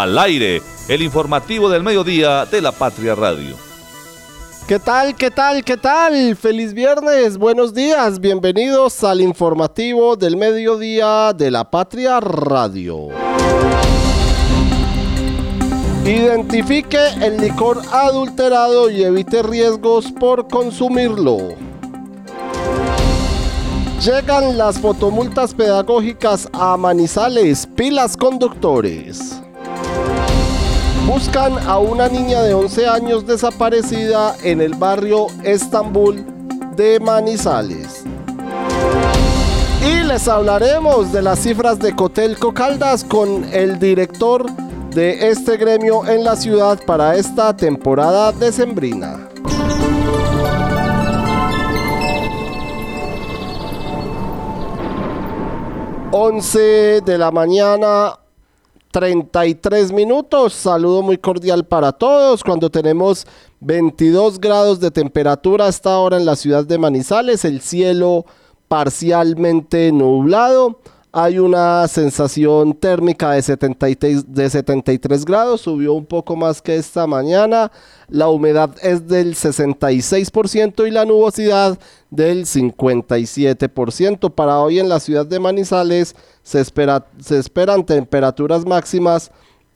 Al aire, el informativo del mediodía de la Patria Radio. ¿Qué tal? ¿Qué tal? ¿Qué tal? Feliz viernes, buenos días, bienvenidos al informativo del mediodía de la Patria Radio. Identifique el licor adulterado y evite riesgos por consumirlo. Llegan las fotomultas pedagógicas a Manizales, pilas conductores. Buscan a una niña de 11 años desaparecida en el barrio Estambul de Manizales. Y les hablaremos de las cifras de Cotelco Caldas con el director de este gremio en la ciudad para esta temporada decembrina. Once de la mañana, 33 minutos. Saludo muy cordial para todos. Cuando tenemos 22 grados de temperatura hasta ahora en la ciudad de Manizales, el cielo parcialmente nublado. Hay una sensación térmica de 73, de 73 grados, subió un poco más que esta mañana. La humedad es del 66% y la nubosidad del 57%. Para hoy en la ciudad de Manizales se esperan temperaturas máximas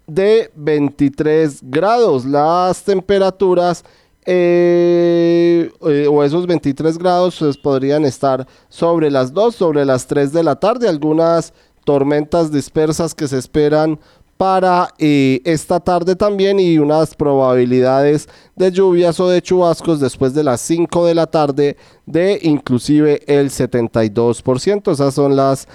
de 23 grados. Las temperaturas eh, eh, o esos 23 grados pues, podrían estar sobre las 2, sobre las 3 de la tarde. Algunas tormentas dispersas que se esperan para eh, esta tarde también y unas probabilidades de lluvias o de chubascos después de las 5 de la tarde de inclusive el 72%. Esas son las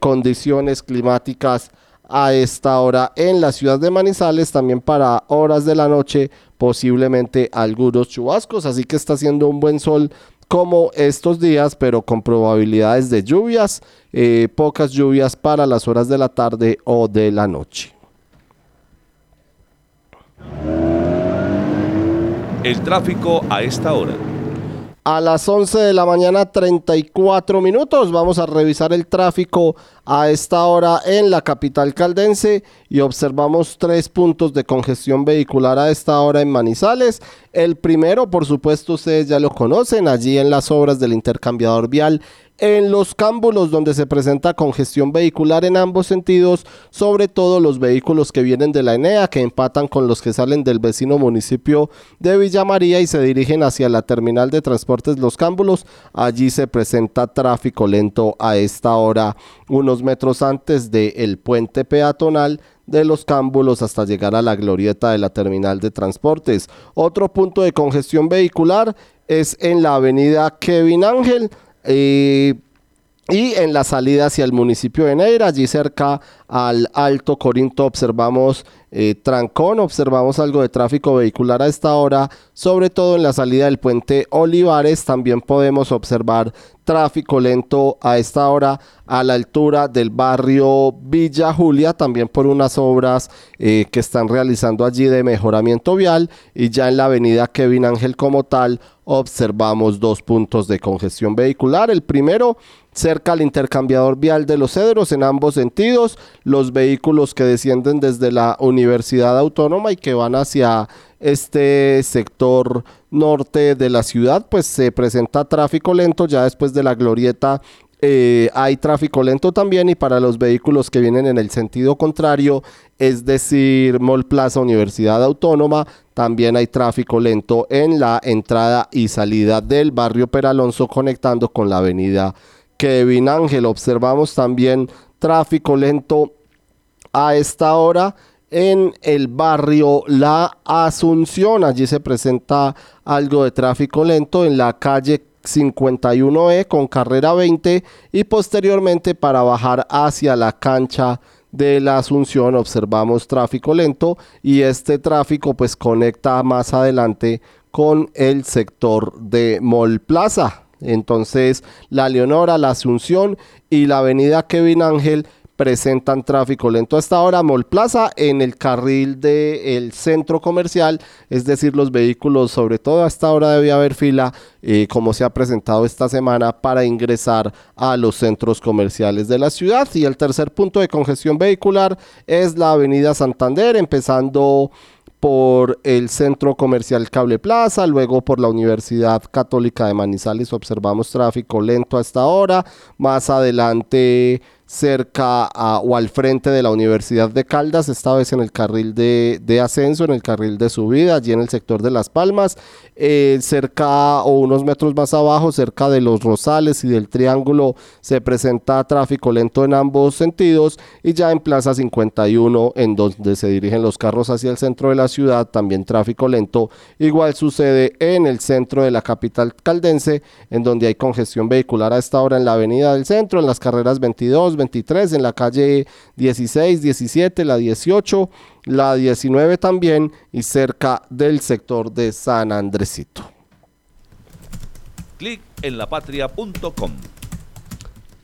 condiciones climáticas a esta hora en la ciudad de Manizales, también para horas de la noche posiblemente algunos chubascos, así que está haciendo un buen sol como estos días, pero con probabilidades de lluvias, eh, pocas lluvias para las horas de la tarde o de la noche. El tráfico a esta hora a las 11 de la mañana 34 minutos. Vamos a revisar el tráfico a esta hora en la capital caldense y observamos tres puntos de congestión vehicular a esta hora en Manizales. El primero, por supuesto, ustedes ya lo conocen, allí en las obras del intercambiador vial en los cámbulos donde se presenta congestión vehicular en ambos sentidos, sobre todo los vehículos que vienen de la Enea, que empatan con los que salen del vecino municipio de Villa María y se dirigen hacia la terminal de transportes Los Cámbulos. Allí se presenta tráfico lento a esta hora, unos metros antes del puente peatonal de los cámbulos hasta llegar a la glorieta de la terminal de transportes. Otro punto de congestión vehicular es en la avenida Kevin Ángel y en la salida hacia el municipio de Neira, allí cerca al Alto Corinto, observamos eh, trancón, observamos algo de tráfico vehicular a esta hora, sobre todo en la salida del puente Olivares, también podemos observar tráfico lento a esta hora a la altura del barrio Villa Julia, también por unas obras eh, que están realizando allí de mejoramiento vial y ya en la avenida Kevin Ángel como tal observamos dos puntos de congestión vehicular. El primero cerca al intercambiador vial de los cedros en ambos sentidos, los vehículos que descienden desde la Universidad Autónoma y que van hacia este sector norte de la ciudad, pues se presenta tráfico lento ya después de la glorieta. Eh, hay tráfico lento también y para los vehículos que vienen en el sentido contrario, es decir, Mall Plaza Universidad Autónoma, también hay tráfico lento en la entrada y salida del barrio Peralonso conectando con la avenida Kevin Ángel. Observamos también tráfico lento a esta hora en el barrio La Asunción. Allí se presenta algo de tráfico lento en la calle 51E con carrera 20 y posteriormente para bajar hacia la cancha de la Asunción observamos tráfico lento y este tráfico pues conecta más adelante con el sector de Mall Plaza. Entonces la Leonora, la Asunción y la avenida Kevin Ángel presentan tráfico lento hasta ahora. Mall Plaza en el carril del centro comercial, es decir, los vehículos, sobre todo hasta ahora debe haber fila, eh, como se ha presentado esta semana, para ingresar a los centros comerciales de la ciudad. Y el tercer punto de congestión vehicular es la avenida Santander, empezando por el Centro Comercial Cable Plaza, luego por la Universidad Católica de Manizales observamos tráfico lento hasta ahora, más adelante cerca o al frente de la Universidad de Caldas, esta vez en el carril de, ascenso, en el carril de subida, allí en el sector de Las Palmas, eh, cerca o unos metros más abajo, cerca de los Rosales y del Triángulo, se presenta tráfico lento en ambos sentidos y ya en Plaza 51, en donde se dirigen los carros hacia el centro de la ciudad, también tráfico lento. Igual sucede en el centro de la capital caldense, en donde hay congestión vehicular a esta hora en la avenida del centro, en las carreras 22, 23, en la calle 16, 17, la 18, la 19 también y cerca del sector de San Andresito. Clic en lapatria.com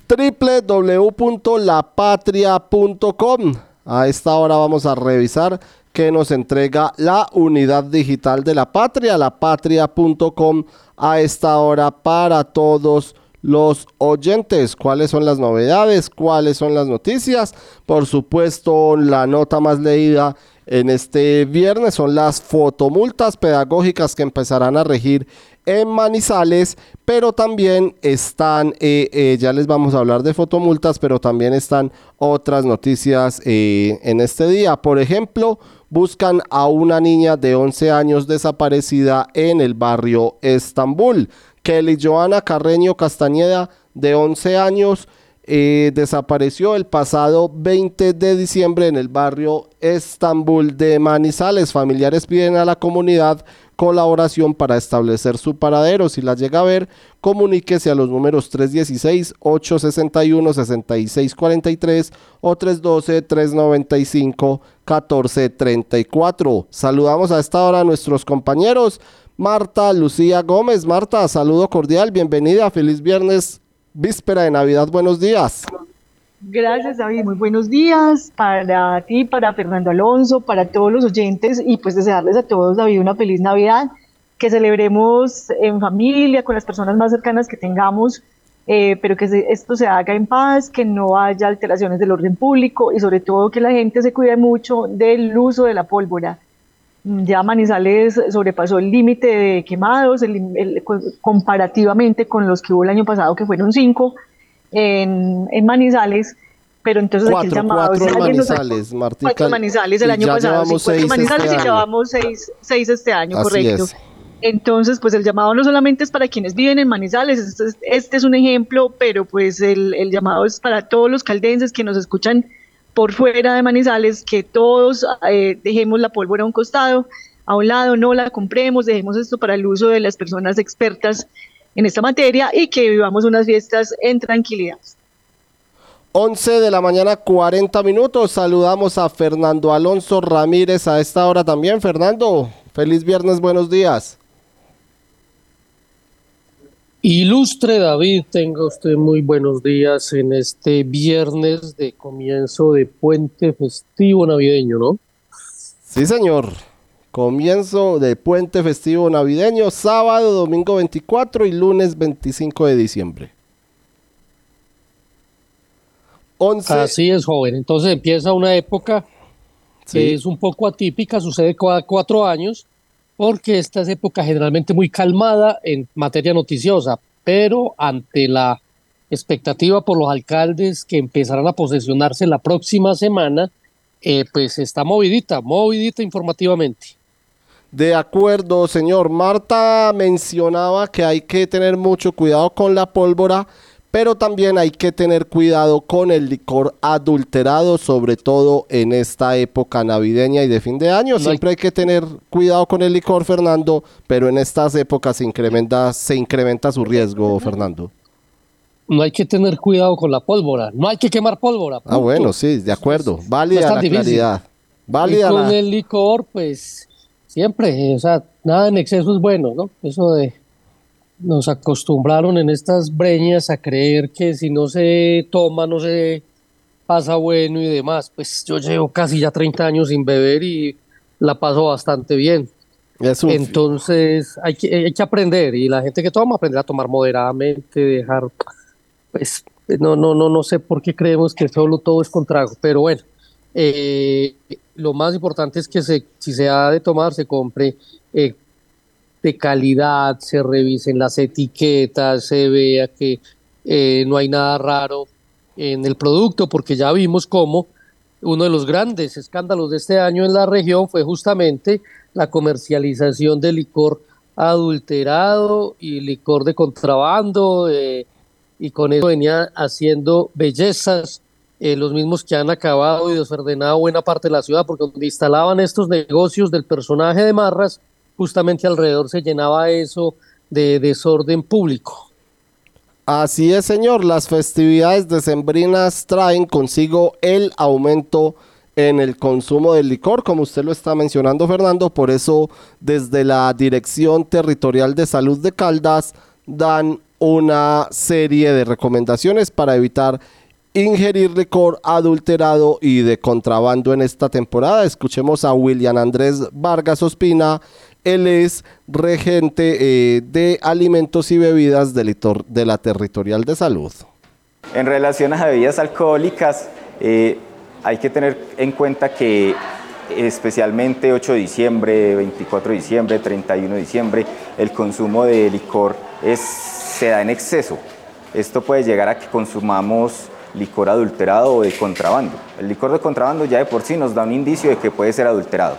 www.lapatria.com A esta hora vamos a revisar qué nos entrega la unidad digital de la patria, lapatria.com a esta hora para todos los oyentes. ¿Cuáles son las novedades? ¿Cuáles son las noticias? Por supuesto, la nota más leída en este viernes son las fotomultas pedagógicas que empezarán a regir en Manizales, pero también están, eh, eh, ya les vamos a hablar de fotomultas, pero también están otras noticias eh, en este día. Por ejemplo, buscan a una niña de 11 años desaparecida en el barrio Estambul. Kelly Joana Carreño Castañeda, de 11 años, eh, desapareció el pasado 20 de diciembre en el barrio Estambul de Manizales. Familiares piden a la comunidad colaboración para establecer su paradero. Si la llega a ver, comuníquese a los números 316-861-6643 o 312-395-1434. Saludamos a esta hora a nuestros compañeros. Marta Lucía Gómez. Marta, saludo cordial, bienvenida, feliz viernes, víspera de Navidad, buenos días. Gracias David, muy buenos días para ti, para Fernando Alonso, para todos los oyentes y pues desearles a todos David una feliz Navidad, que celebremos en familia, con las personas más cercanas que tengamos, eh, pero que esto se haga en paz, que no haya alteraciones del orden público y sobre todo que la gente se cuide mucho del uso de la pólvora ya Manizales sobrepasó el límite de quemados comparativamente con los que hubo el año pasado, que fueron cinco en, Manizales. Pero entonces cuatro, aquí el llamado cuatro Manizales, Martín, cuatro Manizales el año pasado, sí, cuatro Manizales este y llevamos seis, seis este año, correcto. Entonces, pues el llamado no solamente es para quienes viven en Manizales, este, este es un ejemplo, pero pues el, el llamado es para todos los caldenses que nos escuchan por fuera de Manizales, que todos eh, dejemos la pólvora a un costado, a un lado, no la compremos, dejemos esto para el uso de las personas expertas en esta materia y que vivamos unas fiestas en tranquilidad. 11 de la mañana, 40 minutos. Saludamos a Fernando Alonso Ramírez a esta hora también. Fernando, feliz viernes, buenos días. Ilustre David, tenga usted muy buenos días en este viernes de comienzo de puente festivo navideño, ¿no? Sí, señor. Comienzo de puente festivo navideño, sábado, domingo 24 y lunes 25 de diciembre. 11. Así es, joven. Entonces empieza una época que es un poco atípica, sucede cada cuatro años porque esta es época generalmente muy calmada en materia noticiosa, pero ante la expectativa por los alcaldes que empezarán a posesionarse la próxima semana, eh, pues está movidita, movidita informativamente. De acuerdo, señor. Marta mencionaba que hay que tener mucho cuidado con la pólvora pero también hay que tener cuidado con el licor adulterado, sobre todo en esta época navideña y de fin de año. Siempre hay que tener cuidado con el licor, Fernando, pero en estas épocas se incrementa, se incrementa su riesgo, Fernando. No hay que tener cuidado con la pólvora, no hay que quemar pólvora. Ah, bueno, sí, de acuerdo. Válida la claridad. Válida y con el licor, pues siempre, o sea, nada en exceso es bueno, ¿no? Eso de nos acostumbraron en estas breñas a creer que si no se toma, no se, pasa bueno y demás. Pues yo llevo casi ya 30 años sin beber y la paso bastante bien. Entonces hay que, hay que aprender y la gente que toma aprender a tomar moderadamente, dejar, pues no, no, no, no sé por qué creemos que solo todo es contrago, pero bueno, eh, lo más importante es que se, si se ha de tomar, se compre eh, de calidad, se revisen las etiquetas, se vea que eh, no hay nada raro en el producto, porque ya vimos cómo uno de los grandes escándalos de este año en la región fue justamente la comercialización de licor adulterado y licor de contrabando, eh, y con eso venía haciendo bellezas, eh, los mismos que han acabado y desordenado buena parte de la ciudad, porque donde instalaban estos negocios del personaje de Marras, justamente alrededor se llenaba eso de desorden público. Así es, señor. Las festividades decembrinas traen consigo el aumento en el consumo del licor, como usted lo está mencionando, Fernando. Por eso, desde la Dirección Territorial de Salud de Caldas, dan una serie de recomendaciones para evitar ingerir licor adulterado y de contrabando en esta temporada. Escuchemos a William Andrés Vargas Ospina, él es regente eh, de alimentos y bebidas de, la Territorial de Salud. En relación a bebidas alcohólicas, eh, hay que tener en cuenta que especialmente 8 de diciembre, 24 de diciembre, 31 de diciembre, el consumo de licor se da en exceso. Esto puede llegar a que consumamos licor adulterado o de contrabando. El licor de contrabando ya de por sí nos da un indicio de que puede ser adulterado.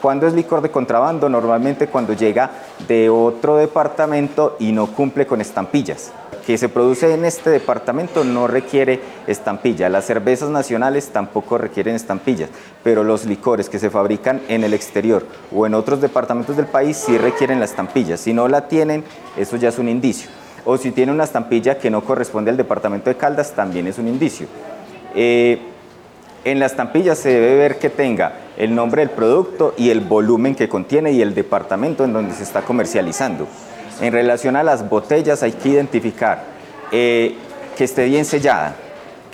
¿Cuándo es licor de contrabando? Normalmente cuando llega de otro departamento y no cumple con estampillas. Que se produce en este departamento no requiere estampilla. Las cervezas nacionales tampoco requieren estampillas, pero los licores que se fabrican en el exterior o en otros departamentos del país sí requieren la estampilla. Si no la tienen, eso ya es un indicio. O si tiene una estampilla que no corresponde al departamento de Caldas, también es un indicio. Eh, en la estampilla se debe ver que tenga el nombre del producto y el volumen que contiene y el departamento en donde se está comercializando. En relación a las botellas hay que identificar eh, que esté bien sellada,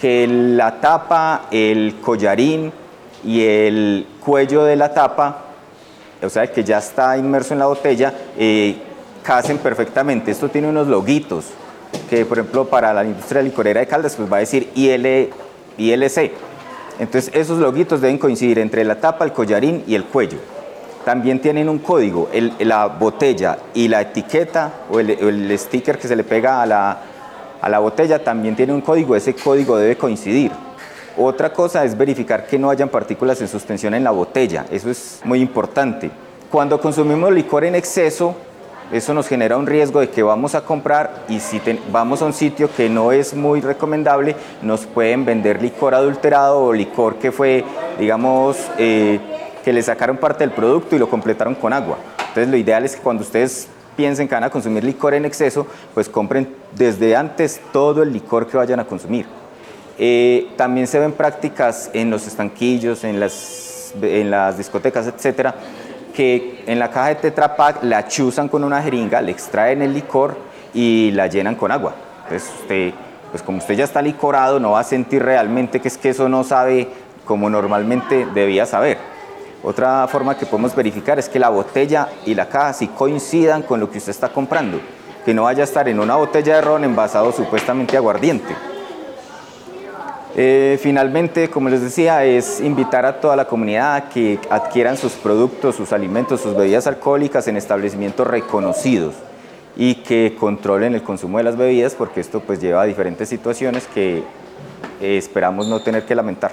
que la tapa, el collarín y el cuello de la tapa, o sea, que ya está inmerso en la botella, eh, casen perfectamente. Esto tiene unos loguitos que, por ejemplo, para la industria licorera de Caldas, pues va a decir IL, ILC entonces esos loguitos deben coincidir entre la tapa, el collarín y el cuello. También tienen un código, la botella y la etiqueta o el, sticker que se le pega a la, a la botella también tiene un código, ese código debe coincidir. Otra cosa es verificar que no hayan partículas en suspensión en la botella, eso es muy importante. Cuando consumimos licor en exceso, eso nos genera un riesgo de que vamos a comprar y si vamos a un sitio que no es muy recomendable, nos pueden vender licor adulterado o licor que fue, digamos, eh, que le sacaron parte del producto y lo completaron con agua. Entonces lo ideal es que cuando ustedes piensen que van a consumir licor en exceso, pues compren desde antes todo el licor que vayan a consumir. Eh, también se ven prácticas en los estanquillos, en las, en las discotecas, etcétera, que en la caja de Tetra Pak la chuzan con una jeringa, le extraen el licor y la llenan con agua. Entonces usted, pues como usted ya está licorado, no va a sentir realmente que es que eso no sabe como normalmente debía saber. Otra forma que podemos verificar es que la botella y la caja sí coincidan con lo que usted está comprando, que no vaya a estar en una botella de ron envasado supuestamente aguardiente. Eh, finalmente, como les decía, es invitar a toda la comunidad a que adquieran sus productos, sus alimentos, sus bebidas alcohólicas en establecimientos reconocidos y que controlen el consumo de las bebidas porque esto pues lleva a diferentes situaciones que eh, esperamos no tener que lamentar.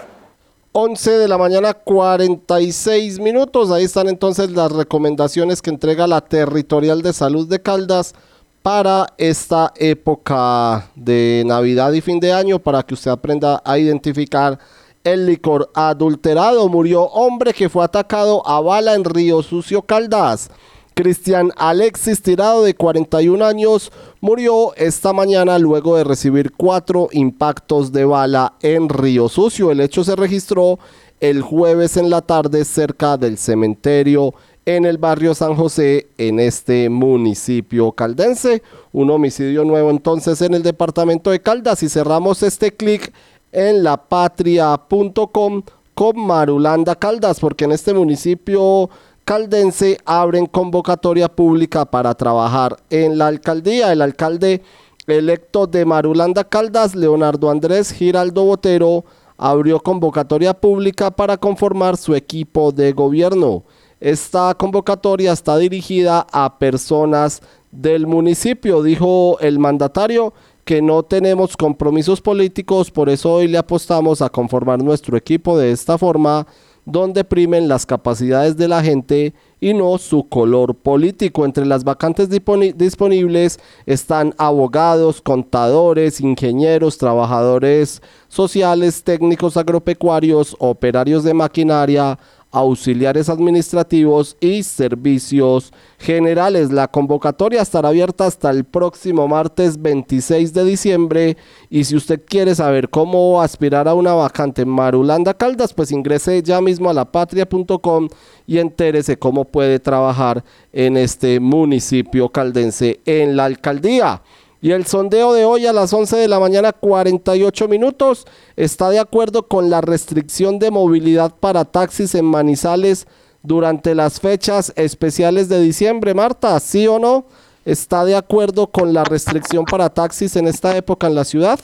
11 de la mañana 46 minutos, ahí están entonces las recomendaciones que entrega la Territorial de Salud de Caldas para esta época de Navidad y fin de año para que usted aprenda a identificar el licor adulterado. Murió hombre que fue atacado a bala en Río Sucio Caldas. Cristian Alexis Tirado de 41 años murió esta mañana luego de recibir cuatro impactos de bala en Río Sucio. El hecho se registró el jueves en la tarde cerca del cementerio en el barrio San José, en este municipio caldense. Un homicidio nuevo entonces en el departamento de Caldas y cerramos este clic en lapatria.com con Marulanda Caldas, porque en este municipio caldense abren convocatoria pública para trabajar en la alcaldía. El alcalde electo de Marulanda Caldas, Leonardo Andrés Giraldo Botero, abrió convocatoria pública para conformar su equipo de gobierno. Esta convocatoria está dirigida a personas del municipio, dijo el mandatario, que no tenemos compromisos políticos, por eso hoy le apostamos a conformar nuestro equipo de esta forma, donde primen las capacidades de la gente y no su color político. Entre las vacantes disponibles están abogados, contadores, ingenieros, trabajadores sociales, técnicos agropecuarios, operarios de maquinaria, auxiliares administrativos y servicios generales. La convocatoria estará abierta hasta el próximo martes 26 de diciembre y si usted quiere saber cómo aspirar a una vacante en Marulanda Caldas, pues ingrese ya mismo a lapatria.com y entérese cómo puede trabajar en este municipio caldense en la alcaldía. Y el sondeo de hoy a las 11 de la mañana 48 minutos está de acuerdo con la restricción de movilidad para taxis en Manizales durante las fechas especiales de diciembre. Marta, ¿sí o no? ¿Está de acuerdo con la restricción para taxis en esta época en la ciudad?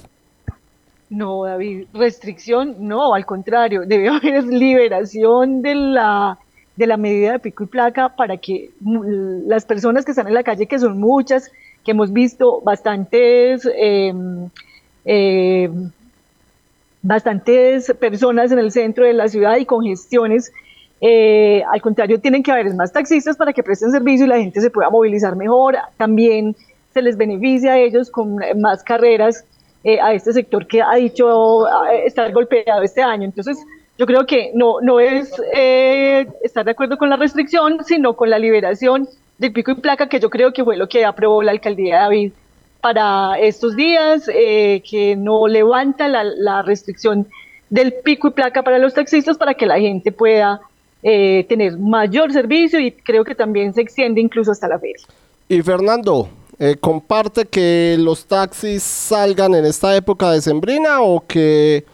No, David, restricción no, al contrario, debe haber liberación de la, de la medida de pico y placa para que las personas que están en la calle, que son muchas, que hemos visto bastantes, em, em, bastantes personas en el centro de la ciudad y congestiones. Eh, al contrario, tienen que haber más taxistas para que presten servicio y la gente se pueda movilizar mejor. También se les beneficia a ellos con más carreras eh, a este sector que ha dicho estar golpeado este año. Entonces, yo creo que no, no es eh, estar de acuerdo con la restricción, sino con la liberación de pico y placa, que yo creo que fue lo que aprobó la alcaldía de David para estos días, eh, que no levanta la, restricción del pico y placa para los taxistas para que la gente pueda eh, tener mayor servicio y creo que también se extiende incluso hasta la feria. Y Fernando, eh, ¿comparte que los taxis salgan en esta época de sembrina o que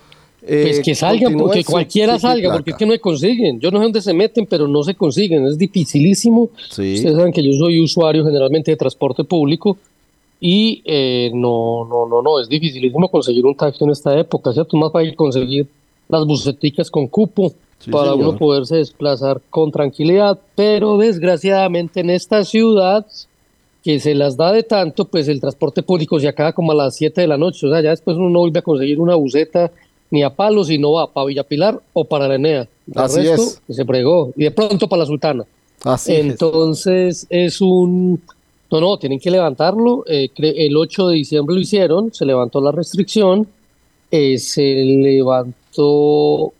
pues que salgan, porque cualquiera salga, porque es que no se consiguen. Yo no sé dónde se meten, pero no se consiguen. Es dificilísimo. Ustedes saben que yo soy usuario generalmente de transporte público y eh, no, no, no, no, es dificilísimo conseguir un taxi en esta época, ¿cierto? Más fácil conseguir las buceticas con cupo para uno poderse desplazar con tranquilidad, pero desgraciadamente en esta ciudad que se las da de tanto, pues el transporte público se acaba como a las 7 de la noche, o sea, ya después uno no vuelve a conseguir una buceta ni a Palos y no va para Villapilar o para la Enea. Así es. Se pregó. Y de pronto para la Sultana. Así Entonces es. un... No, no, tienen que levantarlo. Eh, el 8 de diciembre lo hicieron, se levantó la restricción. Eh, se levantó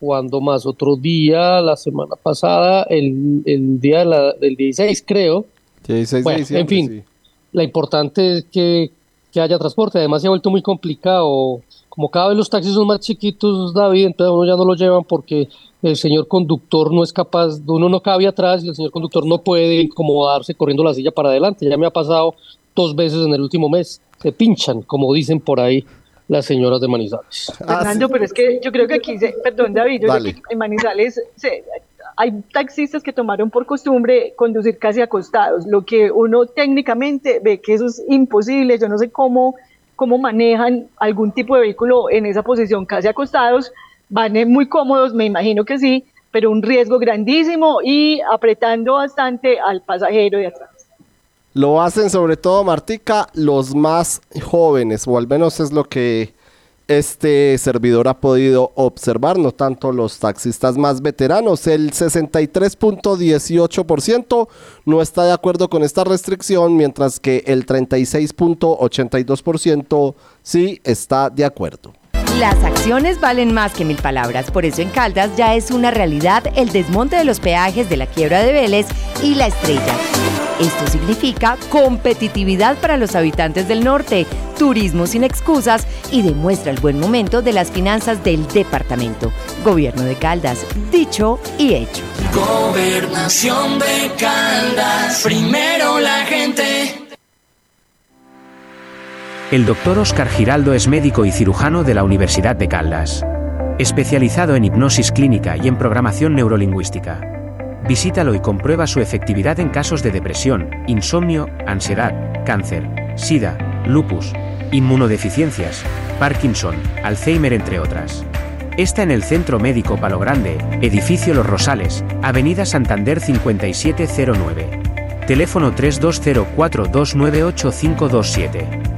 cuando más otro día, la semana pasada, el, el día del 16 creo. 16 bueno, En fin, la importante es que, que haya transporte. Además se ha vuelto muy complicado como cada vez los taxis son más chiquitos, David, entonces uno ya no lo llevan porque el señor conductor no es capaz, uno no cabe atrás y el señor conductor no puede incomodarse corriendo la silla para adelante. Ya me ha pasado dos veces en el último mes. Se pinchan, como dicen por ahí las señoras de Manizales. Fernando, pero es que yo creo que aquí, perdón David, yo creo que en Manizales hay taxistas que tomaron por costumbre conducir casi acostados, lo que uno técnicamente ve que eso es imposible, yo no sé cómo cómo manejan algún tipo de vehículo en esa posición casi acostados, van muy cómodos, me imagino que sí, pero un riesgo grandísimo y apretando bastante al pasajero de atrás. Lo hacen sobre todo, Martica, los más jóvenes, o al menos es lo que este servidor ha podido observar, no tanto los taxistas más veteranos. El 63.18% no está de acuerdo con esta restricción, mientras que el 36.82% sí está de acuerdo. Las acciones valen más que mil palabras, por eso en Caldas ya es una realidad el desmonte de los peajes de la quiebra de Vélez y la estrella. Esto significa competitividad para los habitantes del norte, turismo sin excusas y demuestra el buen momento de las finanzas del departamento. Gobierno de Caldas, dicho y hecho. Gobernación de Caldas, primero la gente. El doctor Oscar Giraldo es médico y cirujano de la Universidad de Caldas. Especializado en hipnosis clínica y en programación neurolingüística. Visítalo y comprueba su efectividad en casos de depresión, insomnio, ansiedad, cáncer, sida, lupus, inmunodeficiencias, Parkinson, Alzheimer entre otras. Está en el Centro Médico Palo Grande, Edificio Los Rosales, Avenida Santander 5709. Teléfono 3204298527.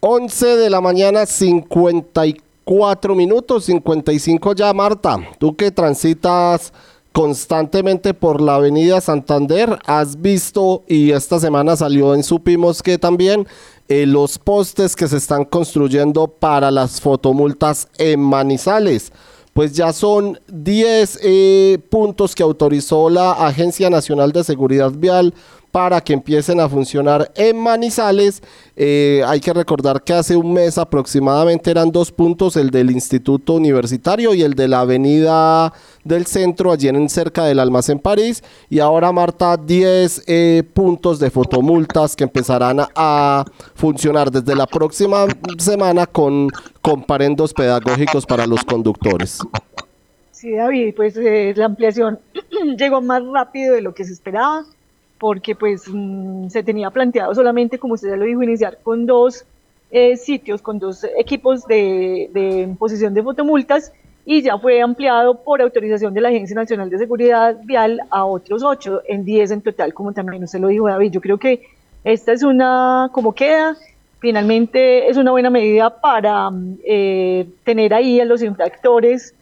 11 de la mañana, 54 minutos, 55 ya, Marta. Tú que transitas constantemente por la avenida Santander, has visto y esta semana salió en Supimos que también eh, los postes que se están construyendo para las fotomultas en Manizales. Pues ya son 10 eh, puntos que autorizó la Agencia Nacional de Seguridad Vial para que empiecen a funcionar en Manizales. Eh, hay que recordar que hace un mes aproximadamente eran dos puntos, el del Instituto Universitario y el de la Avenida del Centro, allí en cerca del Almacén París. Y ahora, Marta, 10 eh, puntos de fotomultas que empezarán a, funcionar desde la próxima semana con comparendos pedagógicos para los conductores. Sí, David, pues eh, la ampliación llegó más rápido de lo que se esperaba porque pues mm, se tenía planteado solamente, como usted ya lo dijo, iniciar con dos eh, sitios, con dos equipos de, de imposición de fotomultas y ya fue ampliado por autorización de la Agencia Nacional de Seguridad Vial a otros ocho, en diez en total, como también usted lo dijo, David. Yo creo que esta es una, como queda, finalmente es una buena medida para mm, eh, tener ahí a los infractores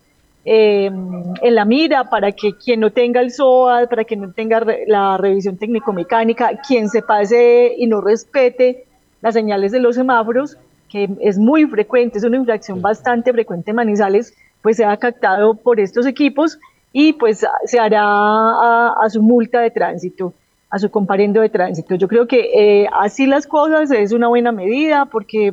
eh, en la mira para que quien no tenga el SOA, para que no tenga la revisión técnico-mecánica, quien se pase y no respete las señales de los semáforos, que es muy frecuente, es una infracción bastante frecuente en Manizales, pues se ha captado por estos equipos y pues se hará a, su multa de tránsito, a su comparendo de tránsito. Yo creo que eh, así las cosas es una buena medida porque,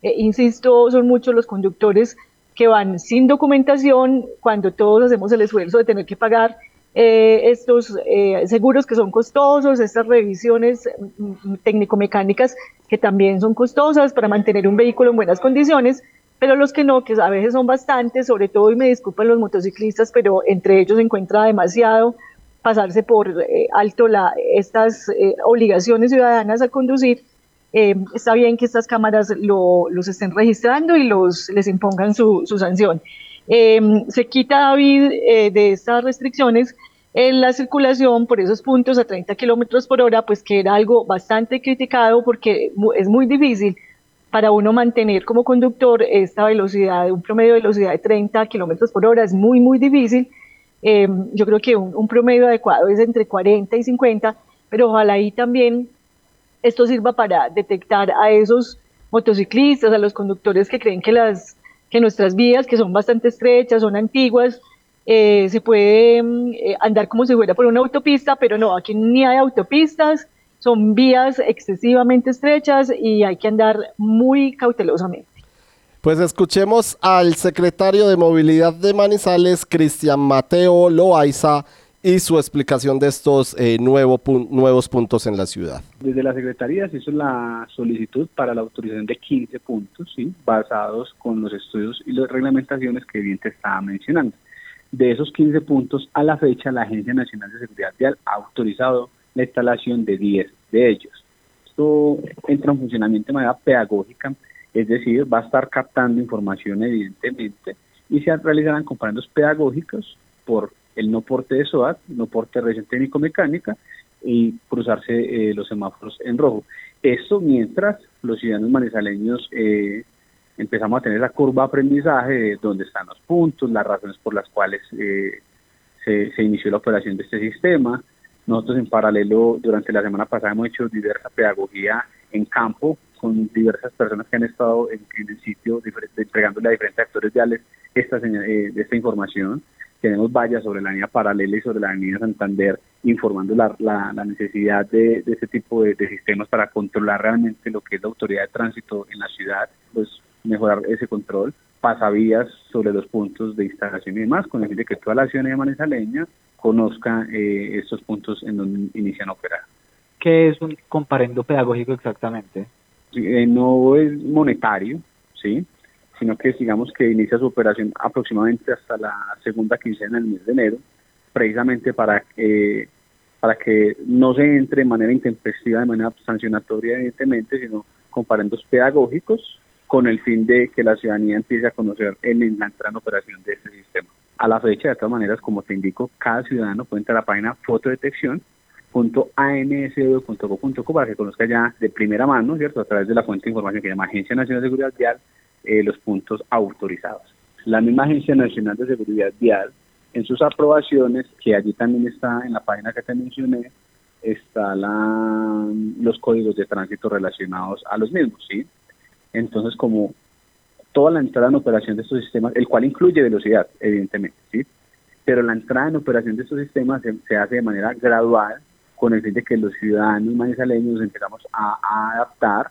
eh, insisto, son muchos los conductores que van sin documentación cuando todos hacemos el esfuerzo de tener que pagar eh, estos eh, seguros que son costosos, estas revisiones mm, mm, técnico-mecánicas que también son costosas para mantener un vehículo en buenas condiciones, pero los que no, que a veces son bastantes, sobre todo, y me disculpan los motociclistas, pero entre ellos se encuentra demasiado pasarse por eh, alto la, estas eh, obligaciones ciudadanas a conducir, eh, está bien que estas cámaras lo, los estén registrando y los, les impongan su, su sanción. se quita, David, de estas restricciones en la circulación por esos puntos a 30 kilómetros por hora, pues que era algo bastante criticado porque es muy difícil para uno mantener como conductor esta velocidad, un promedio de velocidad de 30 kilómetros por hora, es muy, muy difícil. Eh, yo creo que un, promedio adecuado es entre 40 y 50, pero ojalá ahí también esto sirva para detectar a esos motociclistas, a los conductores que creen que, nuestras vías, que son bastante estrechas, son antiguas, eh, se puede mm, eh, andar como si fuera por una autopista, pero no, aquí ni hay autopistas, son vías excesivamente estrechas y hay que andar muy cautelosamente. Pues escuchemos al secretario de Movilidad de Manizales, Cristian Mateo Loaiza, y su explicación de estos eh, nuevos puntos en la ciudad. Desde la Secretaría se hizo la solicitud para la autorización de 15 puntos, ¿sí? basados con los estudios y las reglamentaciones que bien te estaba mencionando. De esos 15 puntos, a la fecha, la Agencia Nacional de Seguridad Vial ha autorizado la instalación de 10 de ellos. Esto entra en funcionamiento de manera pedagógica, es decir, va a estar captando información evidentemente y se realizarán comparendos pedagógicos por el no porte de SOAT, no porte de revisión técnico-mecánica y cruzarse eh, los semáforos en rojo. Esto mientras los ciudadanos manizaleños eh, empezamos a tener la curva de aprendizaje de dónde están los puntos, las razones por las cuales eh, se, se, inició la operación de este sistema, nosotros en paralelo durante la semana pasada hemos hecho diversa pedagogía en campo con diversas personas que han estado en, el sitio entregándole a diferentes actores viales esta, eh, esta información. Tenemos vallas sobre la línea paralela y sobre la avenida Santander informando la, la, necesidad de, de, este tipo de, de, sistemas para controlar realmente lo que es la autoridad de tránsito en la ciudad, pues mejorar ese control, pasavías sobre los puntos de instalación y demás, con el fin de que toda la ciudadanía manizaleña conozca eh, estos puntos en donde inician a operar. ¿Qué es un comparendo pedagógico exactamente? Eh, no es monetario, sí, sino que digamos que inicia su operación aproximadamente hasta la segunda quincena del mes de enero, precisamente para eh, para que no se entre de manera intempestiva, de manera sancionatoria, evidentemente, sino comparendos pedagógicos con el fin de que la ciudadanía empiece a conocer en la entrada en operación de este sistema. A la fecha, de todas maneras, como te indico, cada ciudadano puede entrar a la página fotodetección.ansv.co.co para que conozca ya de primera mano, ¿cierto? A través de la fuente de información que llama Agencia Nacional de Seguridad Vial, eh, los puntos autorizados. La misma Agencia Nacional de Seguridad Vial, en sus aprobaciones, que allí también está en la página que te mencioné, está los códigos de tránsito relacionados a los mismos, ¿sí? Entonces, como toda la entrada en operación de estos sistemas, el cual incluye velocidad, evidentemente, ¿sí? Pero la entrada en operación de estos sistemas se, hace de manera gradual con el fin de que los ciudadanos manizaleños empezamos a, adaptar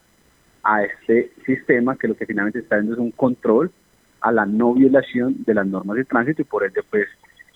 a este sistema que lo que finalmente está dando es un control a la no violación de las normas de tránsito y por ende pues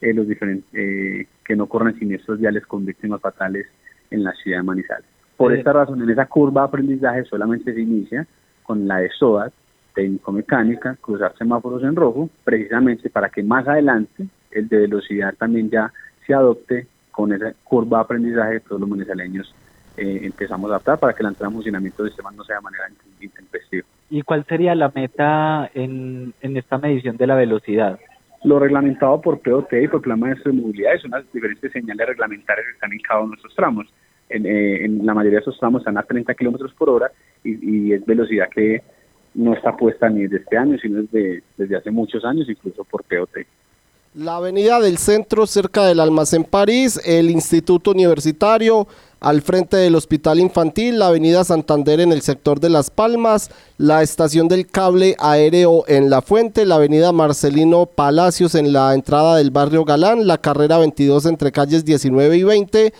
eh, los diferentes eh, que no corran siniestros viales con víctimas fatales en la ciudad de Manizales. Por esta razón, en esa curva de aprendizaje solamente se inicia con la de SOAT, técnico-mecánica, cruzar semáforos en rojo, precisamente para que más adelante el de velocidad también ya se adopte con esa curva de aprendizaje de todos los manizaleños eh, empezamos a adaptar para que la entrada en funcionamiento de sistemas no sea de manera intempestiva. ¿Y cuál sería la meta en, en esta medición de la velocidad? Lo reglamentado por POT y por Plan Maestro de Movilidad son las diferentes señales reglamentarias que están en cada uno de nuestros tramos. En, eh, en la mayoría de esos tramos están a 30 kilómetros por hora y, y es velocidad que no está puesta ni desde este año, sino desde, desde hace muchos años, incluso por POT. La avenida del centro, cerca del Almacén París, el Instituto Universitario, al frente del Hospital Infantil, la avenida Santander en el sector de Las Palmas, la estación del cable aéreo en La Fuente, la avenida Marcelino Palacios en la entrada del barrio Galán, la carrera 22 entre calles 19 y 20,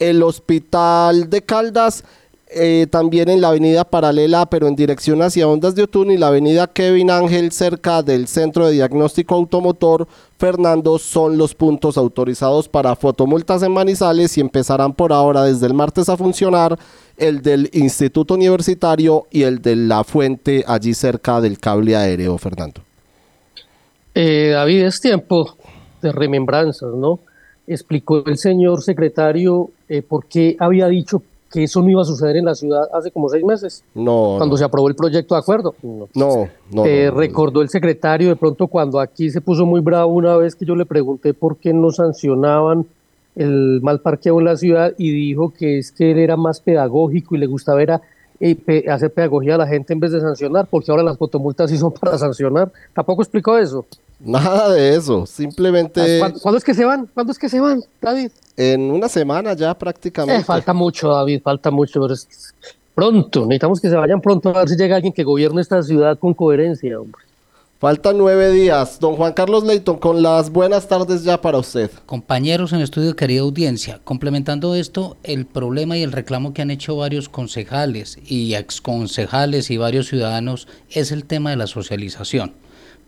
el Hospital de Caldas, eh, también en la avenida paralela, pero en dirección hacia Ondas de Otún y la avenida Kevin Ángel cerca del Centro de Diagnóstico Automotor Fernando son los puntos autorizados para fotomultas en Manizales y empezarán por ahora desde el martes a funcionar el del Instituto Universitario y el de la fuente allí cerca del cable aéreo, Fernando. Eh, David, es tiempo de remembranzas, ¿no? Explicó el señor secretario eh, por qué había dicho que eso no iba a suceder en la ciudad hace como seis meses. No. Cuando se aprobó el proyecto de acuerdo. No, no. Eh, recordó el secretario de pronto cuando aquí se puso muy bravo una vez que yo le pregunté por qué no sancionaban el mal parqueo en la ciudad y dijo que es que él era más pedagógico y le gustaba era eh, hacer pedagogía a la gente en vez de sancionar, porque ahora las fotomultas sí son para sancionar. Tampoco explicó eso. Nada de eso, simplemente... Ah, ¿Cuándo, es que se van? ¿Cuándo es que se van, David? En una semana ya prácticamente. Eh, falta mucho, David, falta mucho, pero es pronto, necesitamos que se vayan pronto a ver si llega alguien que gobierne esta ciudad con coherencia, hombre. Faltan nueve días. Don Juan Carlos Leighton, con las buenas tardes ya para usted. Compañeros en estudio, querida audiencia, complementando esto, el problema y el reclamo que han hecho varios concejales y exconcejales y varios ciudadanos es el tema de la socialización.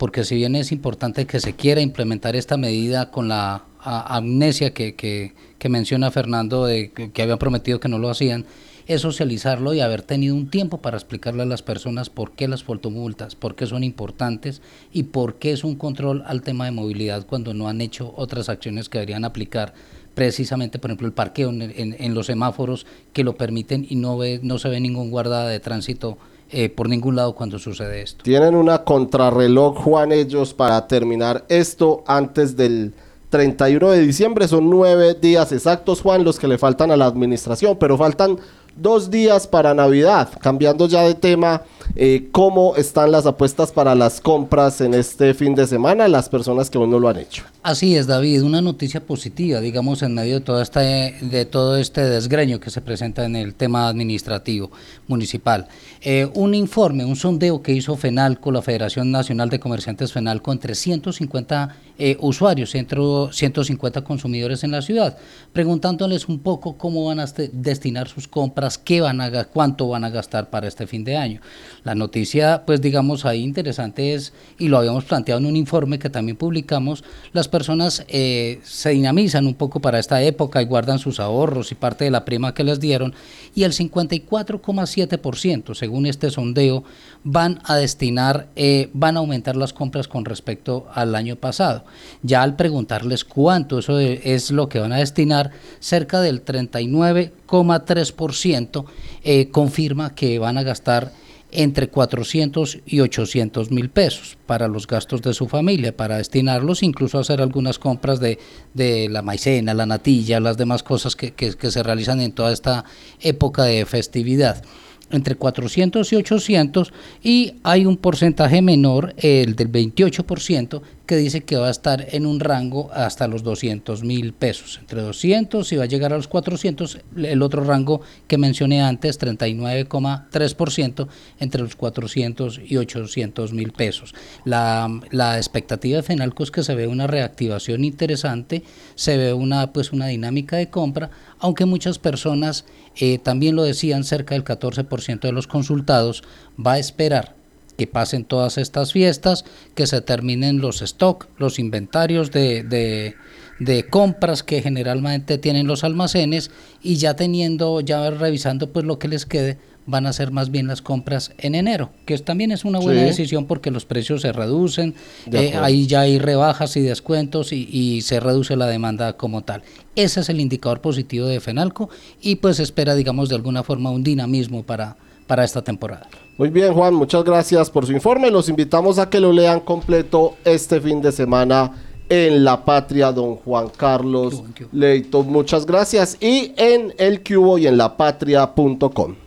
Porque si bien es importante que se quiera implementar esta medida con la amnesia que, menciona Fernando, de que, que habían prometido que no lo hacían, es socializarlo y haber tenido un tiempo para explicarle a las personas por qué las fotomultas, por qué son importantes y por qué es un control al tema de movilidad cuando no han hecho otras acciones que deberían aplicar precisamente, por ejemplo, el parqueo en, los semáforos que lo permiten y no, ve, no se ve ningún guarda de tránsito eh, por ningún lado cuando sucede esto. Tienen una contrarreloj, Juan, ellos para terminar esto antes del 31 de diciembre. Son nueve días exactos, Juan, los que le faltan a la administración, pero faltan dos días para Navidad. Cambiando ya de tema, eh, ¿cómo están las apuestas para las compras en este fin de semana? Las personas que aún no lo han hecho. Así es, David, una noticia positiva, digamos, en medio de, toda esta, de todo este desgreño que se presenta en el tema administrativo municipal. Eh, un informe, un sondeo que hizo FENALCO, la Federación Nacional de Comerciantes FENALCO, entre 150 eh, usuarios, entre 150 consumidores en la ciudad, preguntándoles un poco cómo van a destinar sus compras, qué van a, cuánto van a gastar para este fin de año. La noticia, pues digamos ahí interesante es, y lo habíamos planteado en un informe que también publicamos, las personas eh, se dinamizan un poco para esta época y guardan sus ahorros y parte de la prima que les dieron, y el 54,7%, según este sondeo, van a destinar, eh, van a aumentar las compras con respecto al año pasado. Ya al preguntarles cuánto eso es lo que van a destinar, cerca del 39,3% eh, confirma que van a gastar entre 400 y 800 mil pesos para los gastos de su familia, para destinarlos, incluso a hacer algunas compras de, de la maicena, la natilla, las demás cosas que, que, que se realizan en toda esta época de festividad. Entre 400 y 800 y hay un porcentaje menor, el del 28%, que dice que va a estar en un rango hasta los 200 mil pesos. Entre 200 y va a llegar a los 400, el otro rango que mencioné antes, 39,3%, entre los 400 y 800 mil pesos. La, la expectativa de Fenalco es que se ve una reactivación interesante, se ve una, pues, una dinámica de compra, aunque muchas personas eh, también lo decían, cerca del 14% de los consultados va a esperar que pasen todas estas fiestas, que se terminen los stock, los inventarios de, de, de, compras que generalmente tienen los almacenes y ya teniendo, ya revisando pues lo que les quede, van a ser más bien las compras en enero, que también es una buena decisión porque los precios se reducen, eh, ahí ya hay rebajas y descuentos y, se reduce la demanda como tal. Ese es el indicador positivo de Fenalco y pues espera, digamos, de alguna forma un dinamismo para, para esta temporada. Muy bien, Juan, muchas gracias por su informe. Los invitamos a que lo lean completo este fin de semana en La Patria, don Juan Carlos Leito. Muchas gracias. Y en el cubo y en lapatria.com.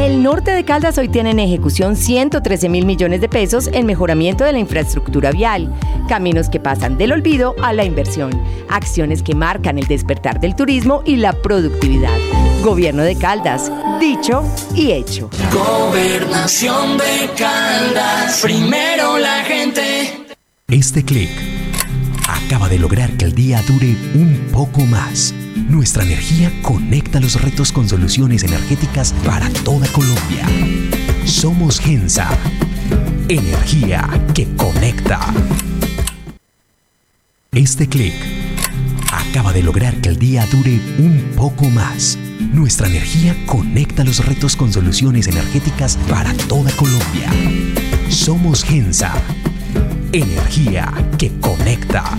El norte de Caldas hoy tiene en ejecución 113 mil millones de pesos en mejoramiento de la infraestructura vial, caminos que pasan del olvido a la inversión, acciones que marcan el despertar del turismo y la productividad. Gobierno de Caldas, dicho y hecho. Gobernación de Caldas, primero la gente. Este clic acaba de lograr que el día dure un poco más Nuestra energía conecta los retos con soluciones energéticas para toda Colombia. Somos Gensa. Energía que conecta. Este clic acaba de lograr que el día dure un poco más. Nuestra energía conecta los retos con soluciones energéticas para toda Colombia. Somos Gensa. Energía que conecta.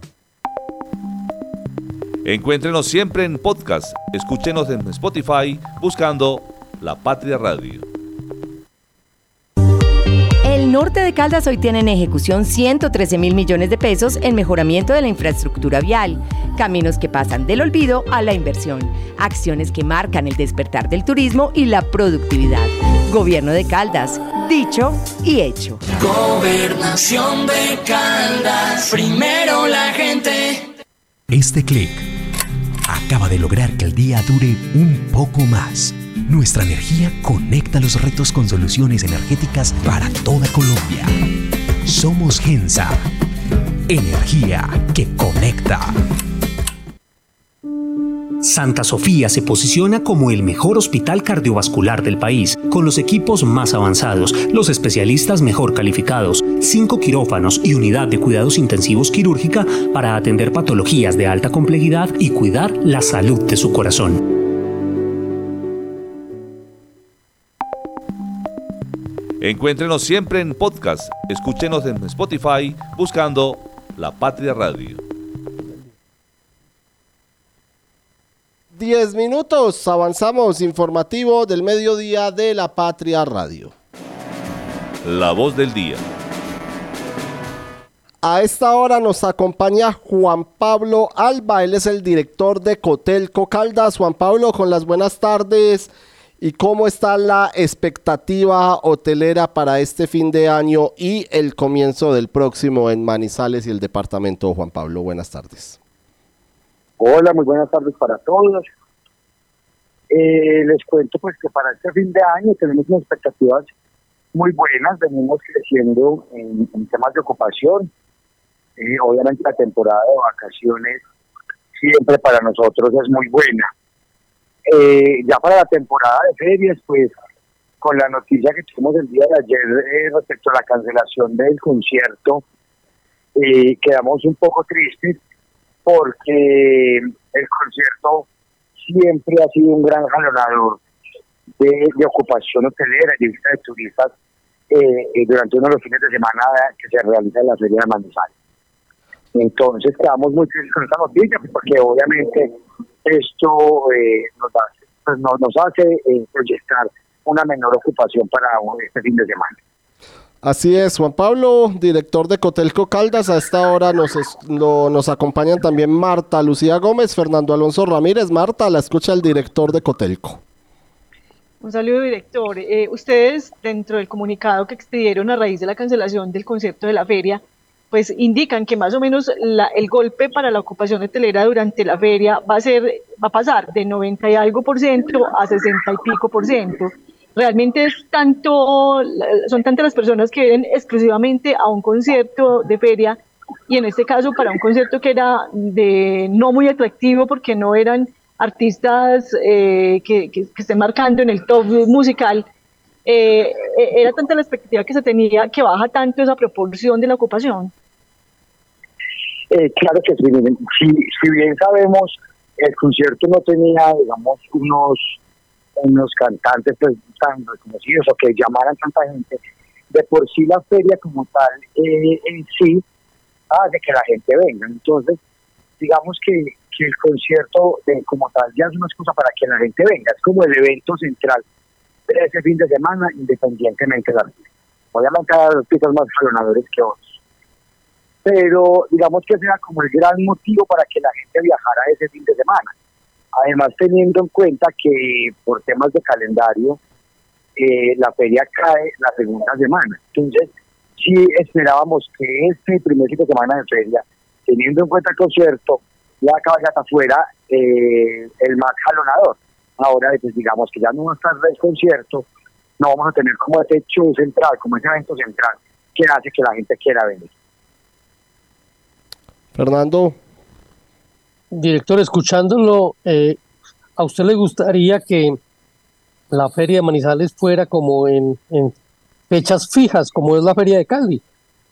Encuéntrenos siempre en podcast. Escúchenos en Spotify buscando La Patria Radio. El norte de Caldas hoy tiene en ejecución 113 mil millones de pesos en mejoramiento de la infraestructura vial, caminos que pasan del olvido a la inversión, acciones que marcan el despertar del turismo y la productividad. Gobierno de Caldas, dicho y hecho. Gobernación de Caldas, primero la gente. Este clic acaba de lograr que el día dure un poco más. Nuestra energía conecta los retos con soluciones energéticas para toda Colombia. Somos Gensa. Energía que conecta. Santa Sofía se posiciona como el mejor hospital cardiovascular del país, con los equipos más avanzados, los especialistas mejor calificados, cinco quirófanos y unidad de cuidados intensivos quirúrgica para atender patologías de alta complejidad y cuidar la salud de su corazón. Encuéntrenos siempre en podcast. Escúchenos en Spotify buscando La Patria Radio. 10 minutos, avanzamos informativo del mediodía de la Patria Radio. La voz del día. A esta hora nos acompaña Juan Pablo Alba, él es el director de Cotelco Caldas. Juan Pablo, con las buenas tardes. ¿Y cómo está la expectativa hotelera para este fin de año y el comienzo del próximo en Manizales y el departamento? Juan Pablo, buenas tardes. Hola, muy buenas tardes para todos. Eh, les cuento pues que para este fin de año tenemos unas expectativas muy buenas, venimos creciendo en, temas de ocupación. Eh, obviamente la temporada de vacaciones siempre para nosotros es muy buena. Eh, ya para la temporada de ferias, pues con la noticia que tuvimos el día de ayer respecto a la cancelación del concierto, quedamos un poco tristes porque el concierto siempre ha sido un gran jalonador de, ocupación hotelera de de turistas eh, eh, durante uno de los fines de semana que se realiza en la Feria de Manizales. Entonces quedamos muy tristes con esta noticia porque obviamente esto eh, nos hace, pues, nos, hace proyectar una menor ocupación para este fin de semana. Así es, Juan Pablo, director de Cotelco Caldas. A esta hora nos, nos acompañan también Marta Lucía Gómez, Fernando Alonso Ramírez. Marta, la escucha el director de Cotelco. Un saludo, director. Eh, ustedes, dentro del comunicado que expidieron a raíz de la cancelación del concepto de la feria, pues indican que más o menos el golpe para la ocupación hotelera durante la feria va a ser, va a pasar de 90 y algo por ciento a 60 y pico por ciento. Realmente es tanto, son tantas las personas que vienen exclusivamente a un concierto de feria y en este caso para un concierto que era de no muy atractivo porque no eran artistas eh, que, que, estén marcando en el top musical, eh, era tanta la expectativa que se tenía que baja tanto esa proporción de la ocupación. Eh, claro que sí. Si, si bien sabemos, el concierto no tenía, digamos, unos unos cantantes pues, tan reconocidos o que llamaran tanta gente, de por sí la feria como tal eh, en sí hace que la gente venga. Entonces, digamos que, que el concierto eh, como tal ya es una excusa para que la gente venga, es como el evento central de ese fin de semana, independientemente de la feria. Obviamente hay artistas más jalonadores que otros pero digamos que ese era como el gran motivo para que la gente viajara ese fin de semana. Además, teniendo en cuenta que por temas de calendario, eh, la feria cae la segunda semana. Entonces, sí esperábamos que este primer fin de semana de feria, teniendo en cuenta el concierto, la caballata fuera eh, el más jalonador. Ahora, pues, digamos que ya no va a estar el concierto, no vamos a tener como ese show central, como ese evento central, que hace que la gente quiera venir. Fernando. Director, escuchándolo, eh, ¿a usted le gustaría que la feria de Manizales fuera como en, fechas fijas, como es la feria de Cali,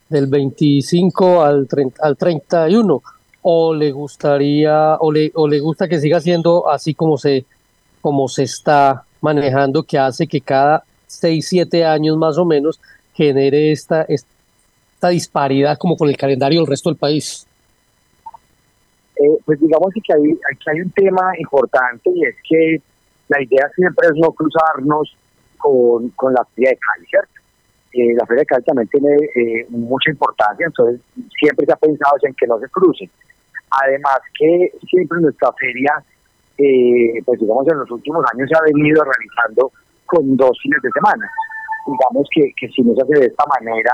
del 25 al, 30, al 31? ¿O le gustaría, o le, o le gusta que siga siendo así como se, como se está manejando, que hace que cada 6, 7 años más o menos genere esta, esta disparidad como con el calendario del resto del país? Eh, pues digamos que hay, aquí hay un tema importante y es que la idea siempre es no cruzarnos con, con la Feria de Cali, ¿cierto? Eh, la Feria de Cali también tiene eh, mucha importancia, entonces siempre se ha pensado en que no se crucen. Además que siempre nuestra feria, pues digamos en los últimos años se ha venido realizando con dos fines de semana. Digamos que, que si no se hace de esta manera,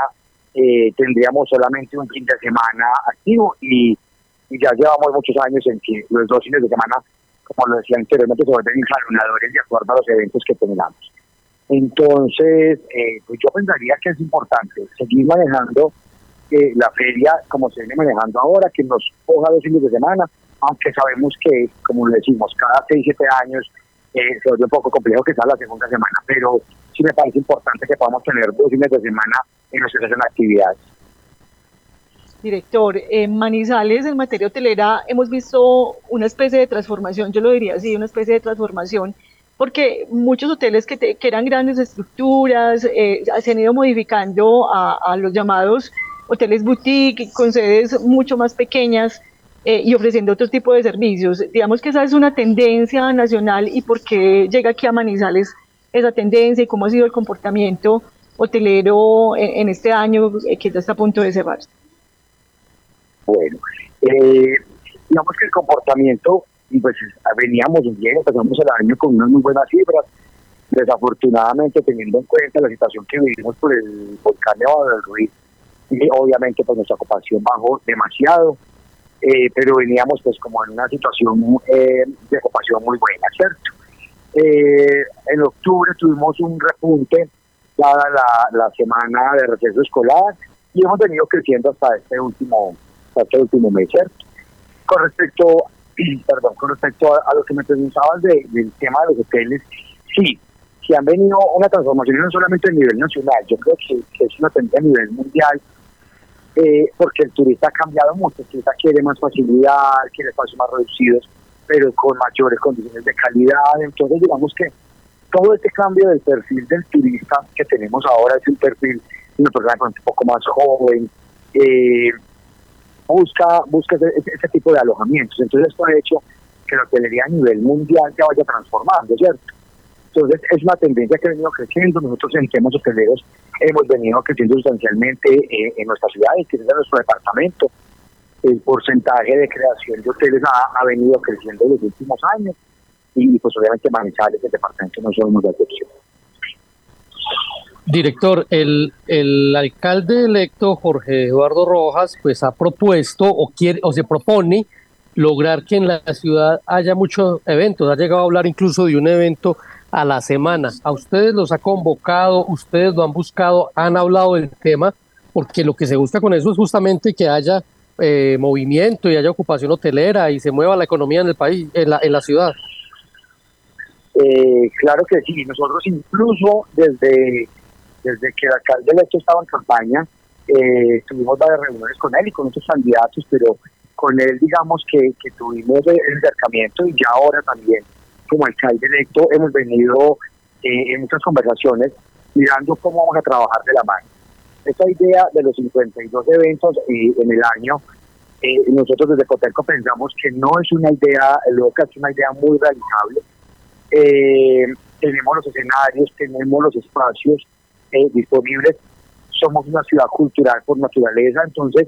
tendríamos solamente un fin de semana activo y y ya llevamos muchos años en que los dos fines de semana, como lo decía anteriormente, se vuelven jalonadores de acuerdo a los eventos que tengamos. Entonces, eh, pues yo pensaría que es importante seguir manejando eh, la feria como se viene manejando ahora, que nos coja dos fines de semana, aunque sabemos que, como decimos, cada seis, siete años eh, se vuelve un poco complejo que sea la segunda semana, pero sí me parece importante que podamos tener dos fines de semana en los que actividades director, Manizales, en materia hotelera, hemos visto una especie de transformación, yo lo diría así, una especie de transformación, porque muchos hoteles que, que eran grandes estructuras eh, se han ido modificando a, los llamados hoteles boutique, con sedes mucho más pequeñas eh, y ofreciendo otro tipo de servicios. Digamos que esa es una tendencia nacional y por qué llega aquí a Manizales esa tendencia y cómo ha sido el comportamiento hotelero en, en este año eh, que ya está a punto de cerrarse. Bueno, eh, digamos que el comportamiento, pues veníamos bien, empezamos el año con unas muy buenas cifras. Desafortunadamente, teniendo en cuenta la situación que vivimos por el volcán de del Ruiz, obviamente pues nuestra ocupación bajó demasiado, eh, pero veníamos pues como en una situación eh, de ocupación muy buena, ¿cierto? en octubre tuvimos un repunte dada la, la semana de receso escolar y hemos venido creciendo hasta este último hasta el último mes, ¿cierto? Con respecto, perdón, con respecto a, lo que me preguntabas del tema de los hoteles, sí, sí han venido una transformación no solamente a nivel nacional, yo creo que, es una tendencia a nivel mundial, eh, porque el turista ha cambiado mucho, el turista quiere más facilidad, quiere espacios más reducidos, pero con mayores condiciones de calidad, entonces digamos que todo este cambio del perfil del turista que tenemos ahora es un perfil una persona un poco más joven, eh, busca, busca ese, tipo de alojamientos. Entonces esto ha hecho que la hotelería a nivel mundial se vaya transformando, ¿cierto? Entonces es una tendencia que ha venido creciendo. Nosotros en temas hoteleros hemos venido creciendo sustancialmente eh, en nuestra ciudad en nuestro departamento. El porcentaje de creación de hoteles ha, venido creciendo en los últimos años y pues obviamente Manizales, el departamento, no somos de excepción. Director, el, alcalde electo Jorge Eduardo Rojas pues ha propuesto o quiere o se propone lograr que en la ciudad haya muchos eventos. Ha llegado a hablar incluso de un evento a la semana. ¿A ustedes los ha convocado? ¿Ustedes lo han buscado? ¿Han hablado del tema? Porque lo que se busca con eso es justamente que haya eh, movimiento y haya ocupación hotelera y se mueva la economía en el país, en la, en la ciudad. Eh, claro que sí. Nosotros incluso desde desde que el alcalde electo estaba en campaña, eh, tuvimos varias reuniones con él y con otros candidatos, pero con él digamos que, tuvimos el acercamiento y ya ahora también como alcalde electo hemos venido eh, en muchas conversaciones mirando cómo vamos a trabajar de la mano. Esta idea de los 52 eventos eh, en el año, nosotros desde Coterco pensamos que no es una idea loca, es una idea muy realizable. tenemos los escenarios, tenemos los espacios, eh, disponibles. Somos una ciudad cultural por naturaleza, entonces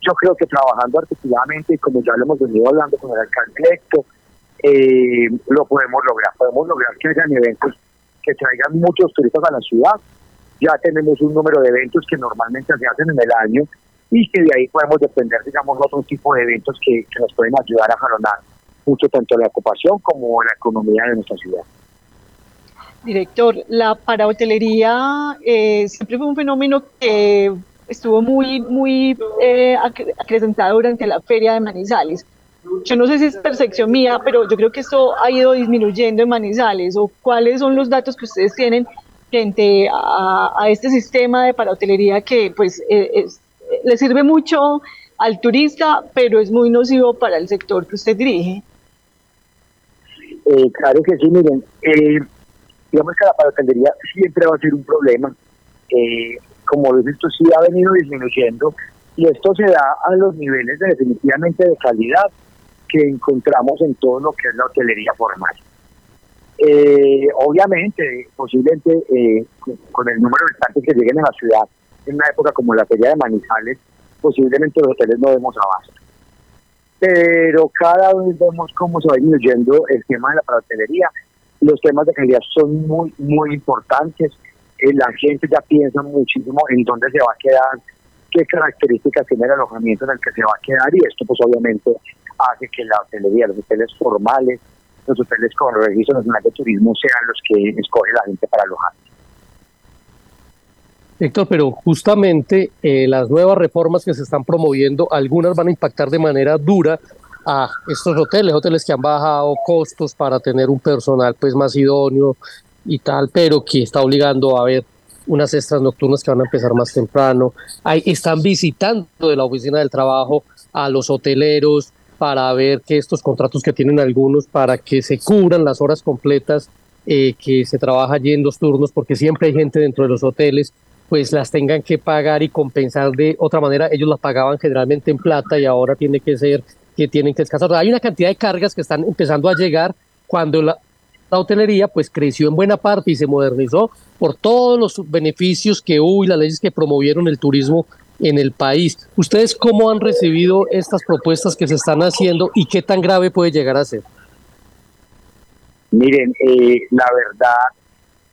yo creo que trabajando articuladamente, como ya lo hemos venido hablando con el alcalde electo, eh, lo podemos lograr. Podemos lograr que hayan eventos que traigan muchos turistas a la ciudad. Ya tenemos un número de eventos que normalmente se hacen en el año y que de ahí podemos depender, digamos, otro tipo de eventos que, que nos pueden ayudar a jalonar mucho tanto la ocupación como la economía de nuestra ciudad. Director, la parahotelería eh, siempre fue un fenómeno que estuvo muy, muy eh, acrecentado durante la feria de Manizales. Yo no sé si es percepción mía, pero yo creo que esto ha ido disminuyendo en Manizales. ¿O cuáles son los datos que ustedes tienen frente a, este sistema de parahotelería que pues eh, le sirve mucho al turista, pero es muy nocivo para el sector que usted dirige? Eh, claro que sí, miren digamos que la paratendería siempre va a ser un problema. Eh, como ves, esto sí ha venido disminuyendo y esto se da a los niveles de, definitivamente de calidad que encontramos en todo lo que es la hotelería formal. Eh, obviamente, posiblemente eh, con el número de estantes que lleguen a la ciudad en una época como la feria de Manizales, posiblemente los hoteles no demos abasto. Pero cada vez vemos cómo se va disminuyendo el tema de la hotelería los temas de calidad son muy, muy importantes. Eh, la gente ya piensa muchísimo en dónde se va a quedar, qué características tiene el alojamiento en el que se va a quedar y esto pues obviamente hace que la hotelería, los hoteles formales, los hoteles con registro nacional de turismo sean los que escoge la gente para alojar. Héctor, pero justamente eh, las nuevas reformas que se están promoviendo, algunas van a impactar de manera dura a estos hoteles, hoteles que han bajado costos para tener un personal pues más idóneo y tal, pero que está obligando a ver unas extras nocturnas que van a empezar más temprano. Ahí están visitando de la oficina del trabajo a los hoteleros para ver que estos contratos que tienen algunos para que se cubran las horas completas eh, que se trabaja allí en dos turnos, porque siempre hay gente dentro de los hoteles, pues las tengan que pagar y compensar de otra manera. Ellos las pagaban generalmente en plata y ahora tiene que ser que tienen que descansar. Hay una cantidad de cargas que están empezando a llegar cuando la, hotelería pues creció en buena parte y se modernizó por todos los beneficios que hubo y las leyes que promovieron el turismo en el país. ¿Ustedes cómo han recibido estas propuestas que se están haciendo y qué tan grave puede llegar a ser? Miren, eh, la verdad,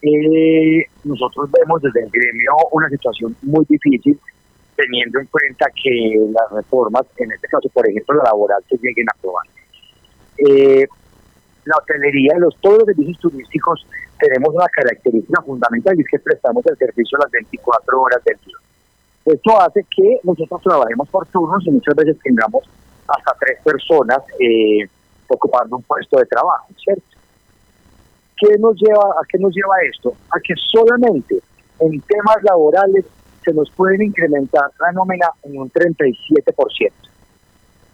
eh, nosotros vemos desde el gremio una situación muy difícil teniendo en cuenta que las reformas, en este caso, por ejemplo, la laboral, se lleguen a aprobar. Eh, la hotelería, los, todos los servicios turísticos tenemos una característica fundamental y es que prestamos el servicio las 24 horas del día. Esto hace que nosotros trabajemos por turnos y muchas veces tengamos hasta tres personas eh, ocupando un puesto de trabajo, ¿cierto? ¿Qué nos lleva, ¿A qué nos lleva esto? A que solamente en temas laborales se nos pueden incrementar la nómina en un 37%.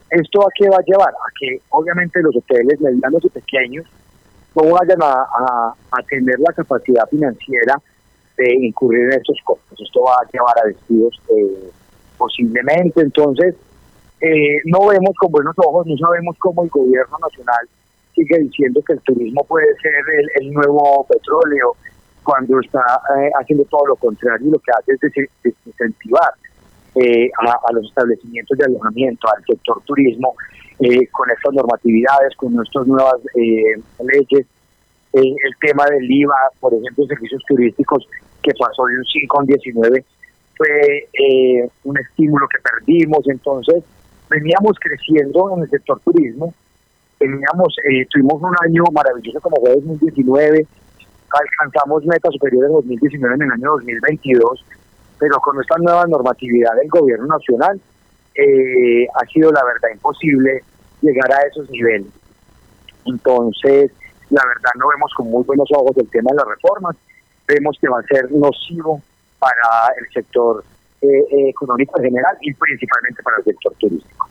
¿Esto a qué va a llevar? A que obviamente los hoteles medianos y pequeños no vayan a, tener la capacidad financiera de incurrir en estos costos. Esto va a llevar a despidos eh, posiblemente. Entonces, eh, no vemos con buenos ojos, no sabemos cómo el gobierno nacional sigue diciendo que el turismo puede ser el, nuevo petróleo, cuando está eh, haciendo todo lo contrario y lo que hace es desincentivar eh, a, los establecimientos de alojamiento, al sector turismo, eh, con estas normatividades, con nuestras nuevas leyes. el tema del IVA, por ejemplo, servicios turísticos, que pasó de un 5 a un 19, fue un estímulo que perdimos. Entonces, veníamos creciendo en el sector turismo, teníamos, eh, tuvimos un año maravilloso como fue 2019, alcanzamos metas superiores en 2019 en el año 2022, pero con esta nueva normatividad del gobierno nacional eh, ha sido la verdad imposible llegar a esos niveles. Entonces, la verdad no vemos con muy buenos ojos el tema de las reformas, vemos que va a ser nocivo para el sector eh, económico en general y principalmente para el sector turístico.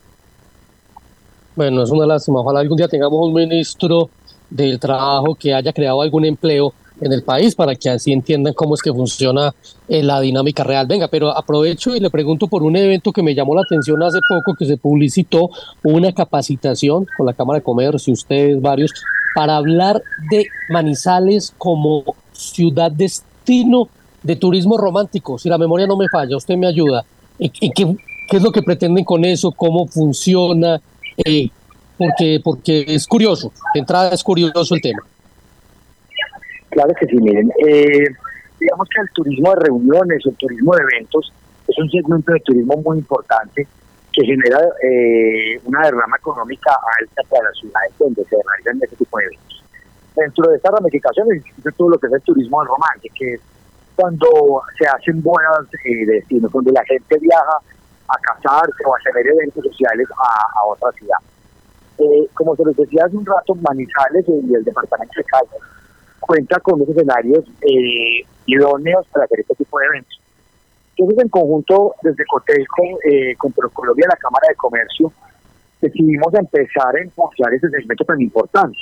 Bueno, es una lástima. Ojalá algún día tengamos un ministro del trabajo que haya creado algún empleo en el país para que así entiendan cómo es que funciona eh, la dinámica real. Venga, pero aprovecho y le pregunto por un evento que me llamó la atención hace poco que se publicitó una capacitación con la Cámara de Comercio, ustedes varios, para hablar de Manizales como ciudad destino de turismo romántico. Si la memoria no me falla, usted me ayuda. ¿Y, qué, qué es lo que pretenden con eso? ¿Cómo funciona? Eh, porque, porque es curioso, de entrada es curioso el tema. Claro que sí, miren, eh, digamos que el turismo de reuniones, el turismo de eventos, es un segmento de turismo muy importante que genera eh, una derrama económica alta para las ciudades donde se realizan ese tipo de eventos. Dentro de esta ramificación existe todo lo que es el turismo del romance, que es cuando se hacen bodas de destino, donde la gente viaja a casarse o a hacer eventos sociales a, otra ciudad. Eh, como se les decía hace un rato, Manizales y el departamento de Caldas cuenta con unos escenarios eh, idóneos para hacer este tipo de eventos. Entonces, en conjunto, desde Cotelco, eh, con Procolombia, la Cámara de Comercio, decidimos empezar a impulsar ese segmento tan importante.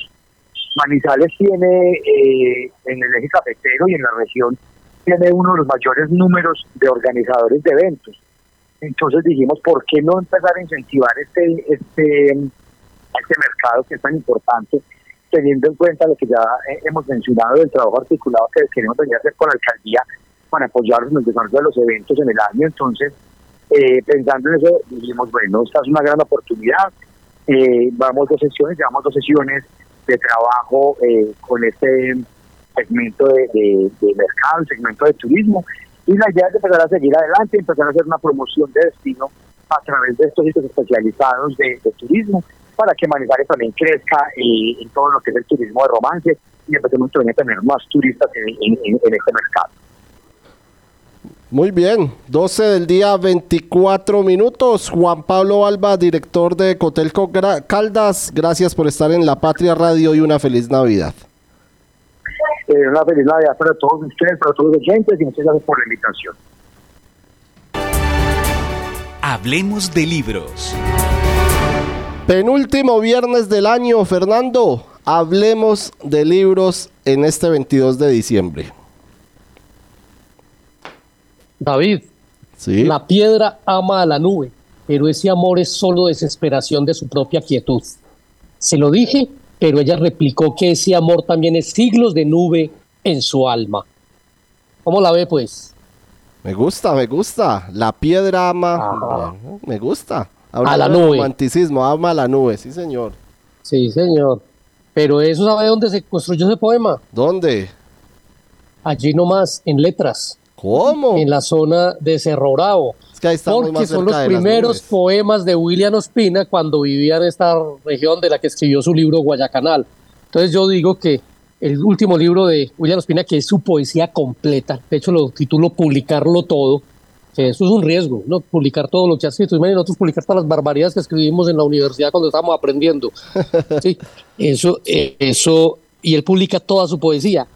Manizales tiene, eh, en el eje cafetero y en la región, tiene uno de los mayores números de organizadores de eventos. Entonces dijimos, ¿por qué no empezar a incentivar este, este, este mercado que es tan importante, teniendo en cuenta lo que ya hemos mencionado del trabajo articulado que queremos venir a hacer con la alcaldía para apoyarnos en el desarrollo de los eventos en el año? Entonces, eh, pensando en eso, dijimos, bueno, esta es una gran oportunidad, eh, vamos dos sesiones, llevamos dos sesiones de trabajo eh, con este segmento de, mercado, segmento de turismo, y la idea es empezar a seguir adelante, empezar a hacer una promoción de destino a través de estos sitios especializados de, turismo para que Manizales también crezca en todo lo que es el turismo de romance y empecemos a tener más turistas en, este mercado. Muy bien, 12 del día, 24 minutos. Juan Pablo Alba, director de Cotelco Caldas, gracias por estar en La Patria Radio y una feliz Navidad. Eh, una feliz Navidad para todos ustedes, para todos los oyentes y muchas gracias por la invitación. Hablemos de libros. Penúltimo viernes del año, Fernando. Hablemos de libros en este 22 de diciembre. David, ¿Sí? la piedra ama a la nube, pero ese amor es solo desesperación de su propia quietud. Se lo dije pero ella replicó que ese amor también es siglos de nube en su alma. ¿Cómo la ve, pues? Me gusta, me gusta. La piedra ama. Me gusta. A la nube. Romanticismo, ama a la nube, sí, señor. Sí, señor. Pero eso sabe dónde se construyó ese poema. ¿Dónde? Allí nomás, en letras. ¿Cómo? En la zona de Cerro Bravo porque son los primeros poemas de William Ospina cuando vivía en esta región de la que escribió su libro Guayacanal. Entonces yo digo que el último libro de William Ospina, que es su poesía completa, de hecho lo titulo Publicarlo Todo, que eso es un riesgo, ¿no? Publicar todo lo que ha escrito. Y nosotros publicar todas las barbaridades que escribimos en la universidad cuando estábamos aprendiendo. Sí, eso, eh, eso, y él publica toda su poesía.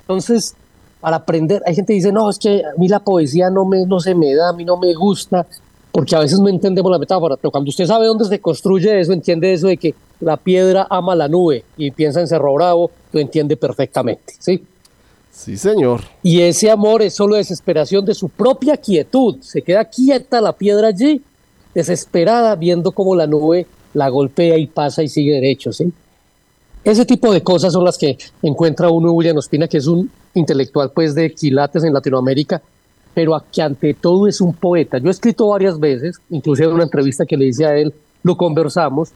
Entonces, para aprender. Hay gente que dice, no, es que a mí la poesía no, me, no se me da, a mí no me gusta, porque a veces no entendemos la metáfora, pero cuando usted sabe dónde se construye eso, entiende eso de que la piedra ama la nube y piensa en Cerro Bravo, lo entiende perfectamente, ¿sí? Sí, señor. Y ese amor es solo desesperación de su propia quietud. Se queda quieta la piedra allí, desesperada, viendo cómo la nube la golpea y pasa y sigue derecho. Ese tipo de cosas son las que encuentra uno William Ospina, que es un intelectual pues de quilates en Latinoamérica, pero que ante todo es un poeta. Yo he escrito varias veces, inclusive en una entrevista que le hice a él, lo conversamos,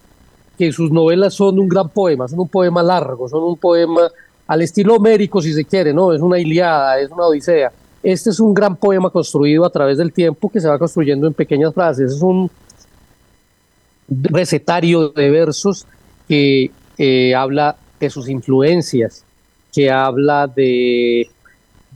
que sus novelas son un gran poema, son un poema largo, son un poema al estilo homérico si se quiere, ¿no? Es una Iliada, es una Odisea. Este es un gran poema construido a través del tiempo que se va construyendo en pequeñas frases. Es un recetario de versos que habla de sus influencias, que habla de,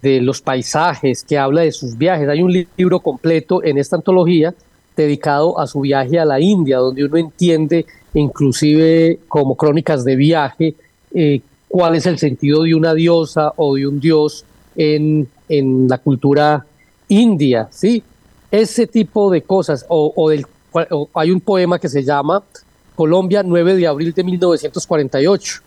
de los paisajes, que habla de sus viajes. Hay un libro completo en esta antología dedicado a su viaje a la India, donde uno entiende, inclusive como crónicas de viaje, eh, cuál es el sentido de una diosa o de un dios en, en la cultura india, ¿sí? Ese tipo de cosas, o, del, hay un poema que se llama Colombia 9 de abril de 1948,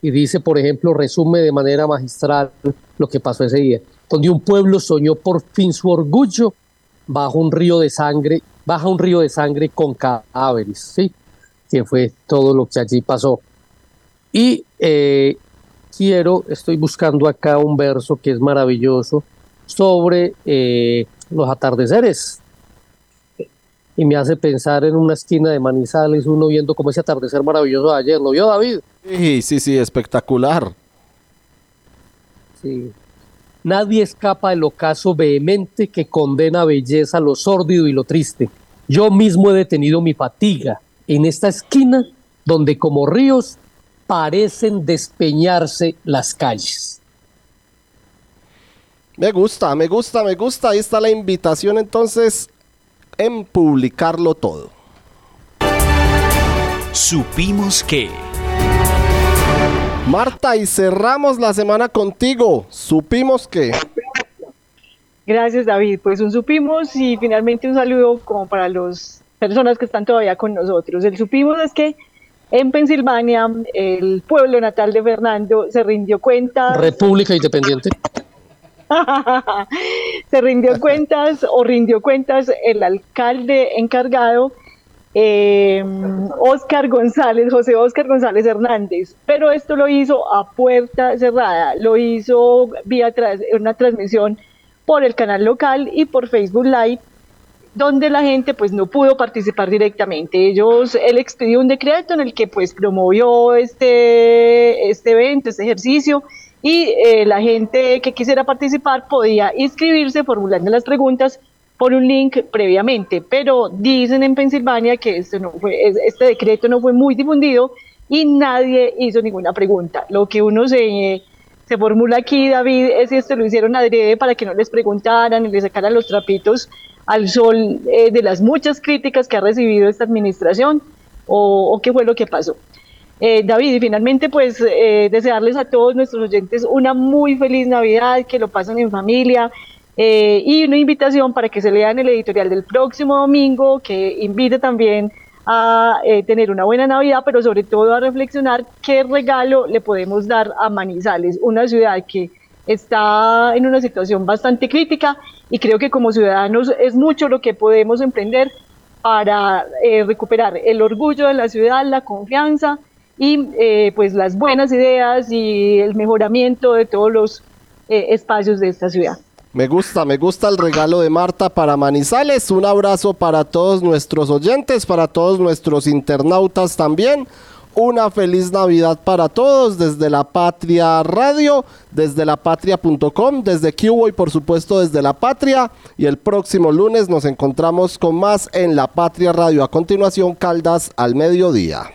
y dice, por ejemplo, resume de manera magistral lo que pasó ese día, donde un pueblo soñó por fin su orgullo bajo un río de sangre, baja un río de sangre con cadáveres, ¿sí? Que fue todo lo que allí pasó. Y eh, quiero, estoy buscando acá un verso que es maravilloso sobre eh, los atardeceres. Y me hace pensar en una esquina de Manizales, uno viendo como ese atardecer maravilloso de ayer. ¿Lo vio David? Sí, sí, sí, espectacular. Sí. Nadie escapa del ocaso vehemente que condena belleza lo sórdido y lo triste. Yo mismo he detenido mi fatiga en esta esquina donde como ríos parecen despeñarse las calles. Me gusta, me gusta, me gusta. Ahí está la invitación entonces en publicarlo todo. Supimos que... Marta, y cerramos la semana contigo. Supimos que... Gracias, David. Pues un supimos y finalmente un saludo como para las personas que están todavía con nosotros. El supimos es que en Pensilvania, el pueblo natal de Fernando se rindió cuenta. República Independiente. se rindió cuentas o rindió cuentas el alcalde encargado, eh, Oscar González, José Oscar González Hernández. Pero esto lo hizo a puerta cerrada, lo hizo vía una transmisión por el canal local y por Facebook Live donde la gente pues no pudo participar directamente. Ellos, él expidió un decreto en el que pues promovió este, este evento, este ejercicio y eh, la gente que quisiera participar podía inscribirse formulando las preguntas por un link previamente, pero dicen en Pensilvania que este, este decreto no fue muy difundido y nadie hizo ninguna pregunta. Lo que uno se, se formula aquí, David, es si esto lo hicieron adrede para que no les preguntaran y les sacaran los trapitos al sol eh, de las muchas críticas que ha recibido esta administración o, qué fue lo que pasó. Eh, David, y finalmente pues eh, desearles a todos nuestros oyentes una muy feliz Navidad, que lo pasen en familia y una invitación para que se lean el editorial del próximo domingo, que invite también a tener una buena Navidad, pero sobre todo a reflexionar qué regalo le podemos dar a Manizales, una ciudad que está en una situación bastante crítica y creo que como ciudadanos es mucho lo que podemos emprender para eh, recuperar el orgullo de la ciudad, la confianza y eh, pues las buenas ideas y el mejoramiento de todos los eh, espacios de esta ciudad. Me gusta, me gusta el regalo de Marta para Manizales. Un abrazo para todos nuestros oyentes, para todos nuestros internautas también. Una feliz Navidad para todos desde la Patria Radio, desde lapatria.com, desde Cubo y por supuesto desde La Patria. Y el próximo lunes nos encontramos con más en La Patria Radio. A continuación, Caldas al mediodía.